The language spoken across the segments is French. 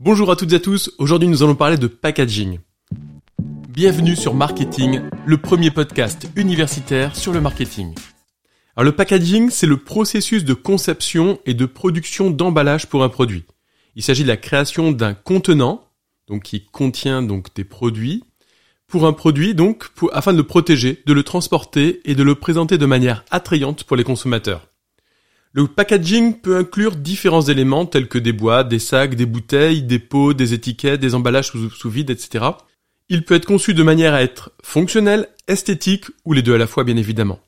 Bonjour à toutes et à tous, aujourd'hui nous allons parler de packaging. Bienvenue sur Marketing, le premier podcast universitaire sur le marketing. Alors le packaging, c'est le processus de conception et de production d'emballage pour un produit. Il s'agit de la création d'un contenant, donc qui contient donc des produits, pour un produit donc afin de le protéger, de le transporter et de le présenter de manière attrayante pour les consommateurs. Le packaging peut inclure différents éléments tels que des boîtes, des sacs, des bouteilles, des pots, des étiquettes, des emballages sous, vide, etc. Il peut être conçu de manière à être fonctionnel, esthétique ou les deux à la fois bien évidemment.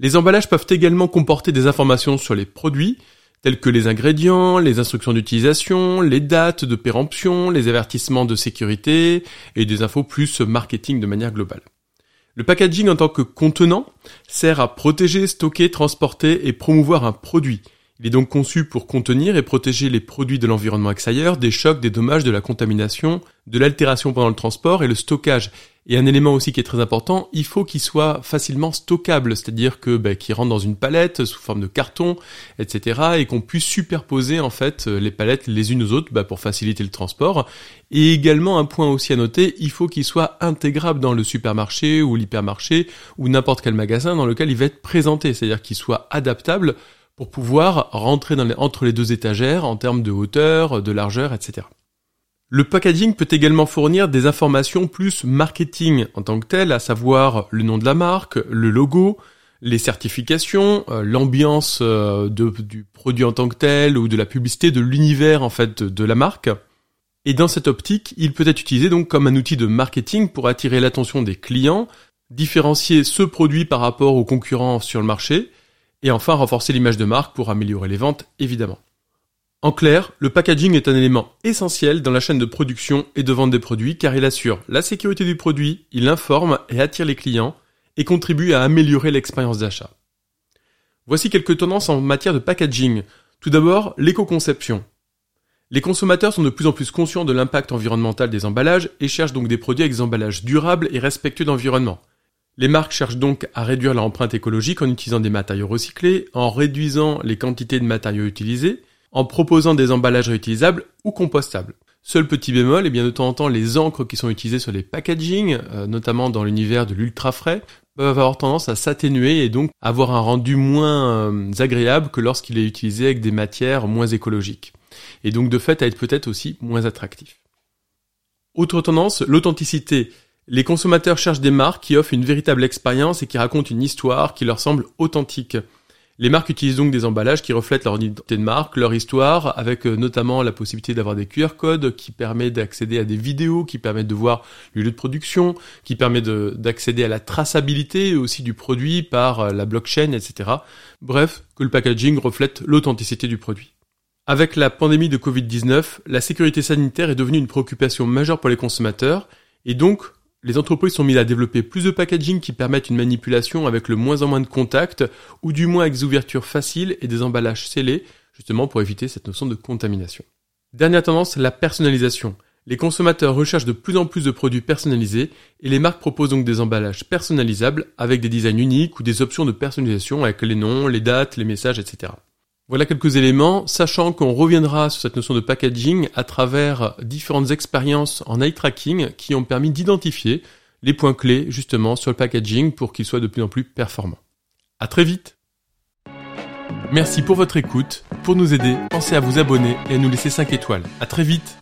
Les emballages peuvent également comporter des informations sur les produits, tels que les ingrédients, les instructions d'utilisation, les dates de péremption, les avertissements de sécurité et des infos plus marketing de manière globale. Le packaging en tant que contenant sert à protéger, stocker, transporter et promouvoir un produit. Il est donc conçu pour contenir et protéger les produits de l'environnement extérieur, des chocs, des dommages, de la contamination, de l'altération pendant le transport et le stockage. Et un élément aussi qui est très important, il faut qu'il soit facilement stockable, c'est-à-dire que bah, qu'il rentre dans une palette sous forme de carton, etc. et qu'on puisse superposer en fait les palettes les unes aux autres bah, pour faciliter le transport. Et également un point aussi à noter, il faut qu'il soit intégrable dans le supermarché ou l'hypermarché ou n'importe quel magasin dans lequel il va être présenté, c'est-à-dire qu'il soit adaptable pour pouvoir rentrer entre les deux étagères en termes de hauteur, de largeur, etc. Le packaging peut également fournir des informations plus marketing en tant que tel, à savoir le nom de la marque, le logo, les certifications, euh, l'ambiance euh, du produit en tant que tel ou de la publicité de l'univers en fait de, la marque. Et dans cette optique, il peut être utilisé donc comme un outil de marketing pour attirer l'attention des clients, différencier ce produit par rapport aux concurrents sur le marché, et enfin renforcer l'image de marque pour améliorer les ventes évidemment. En clair, le packaging est un élément essentiel dans la chaîne de production et de vente des produits car il assure la sécurité du produit, il informe et attire les clients et contribue à améliorer l'expérience d'achat. Voici quelques tendances en matière de packaging. Tout d'abord, l'éco-conception. Les consommateurs sont de plus en plus conscients de l'impact environnemental des emballages et cherchent donc des produits avec des emballages durables et respectueux d'environnement. Les marques cherchent donc à réduire leur empreinte écologique en utilisant des matériaux recyclés, en réduisant les quantités de matériaux utilisés, en proposant des emballages réutilisables ou compostables. Seul petit bémol, et eh bien de temps en temps, les encres qui sont utilisées sur les packaging, euh, notamment dans l'univers de l'ultra frais, peuvent avoir tendance à s'atténuer et donc avoir un rendu moins euh, agréable que lorsqu'il est utilisé avec des matières moins écologiques. Et donc de fait à être peut-être aussi moins attractif. Autre tendance, l'authenticité. Les consommateurs cherchent des marques qui offrent une véritable expérience et qui racontent une histoire qui leur semble authentique. Les marques utilisent donc des emballages qui reflètent leur identité de marque, leur histoire, avec euh, notamment la possibilité d'avoir des QR codes qui permettent d'accéder à des vidéos, qui permettent de voir le lieu de production, qui permet d'accéder à la traçabilité aussi du produit par euh, la blockchain, etc. Bref, que le packaging reflète l'authenticité du produit. Avec la pandémie de Covid-19, la sécurité sanitaire est devenue une préoccupation majeure pour les consommateurs, et donc les entreprises sont mises à développer plus de packaging qui permettent une manipulation avec le moins en moins de contacts, ou du moins avec des ouvertures faciles et des emballages scellés, justement pour éviter cette notion de contamination. Dernière tendance, la personnalisation. Les consommateurs recherchent de plus en plus de produits personnalisés et les marques proposent donc des emballages personnalisables avec des designs uniques ou des options de personnalisation avec les noms, les dates, les messages, etc. Voilà quelques éléments, sachant qu'on reviendra sur cette notion de packaging à travers différentes expériences en eye tracking qui ont permis d'identifier les points clés justement sur le packaging pour qu'il soit de plus en plus performant. À très vite. Merci pour votre écoute. Pour nous aider, pensez à vous abonner et à nous laisser 5 étoiles. À très vite.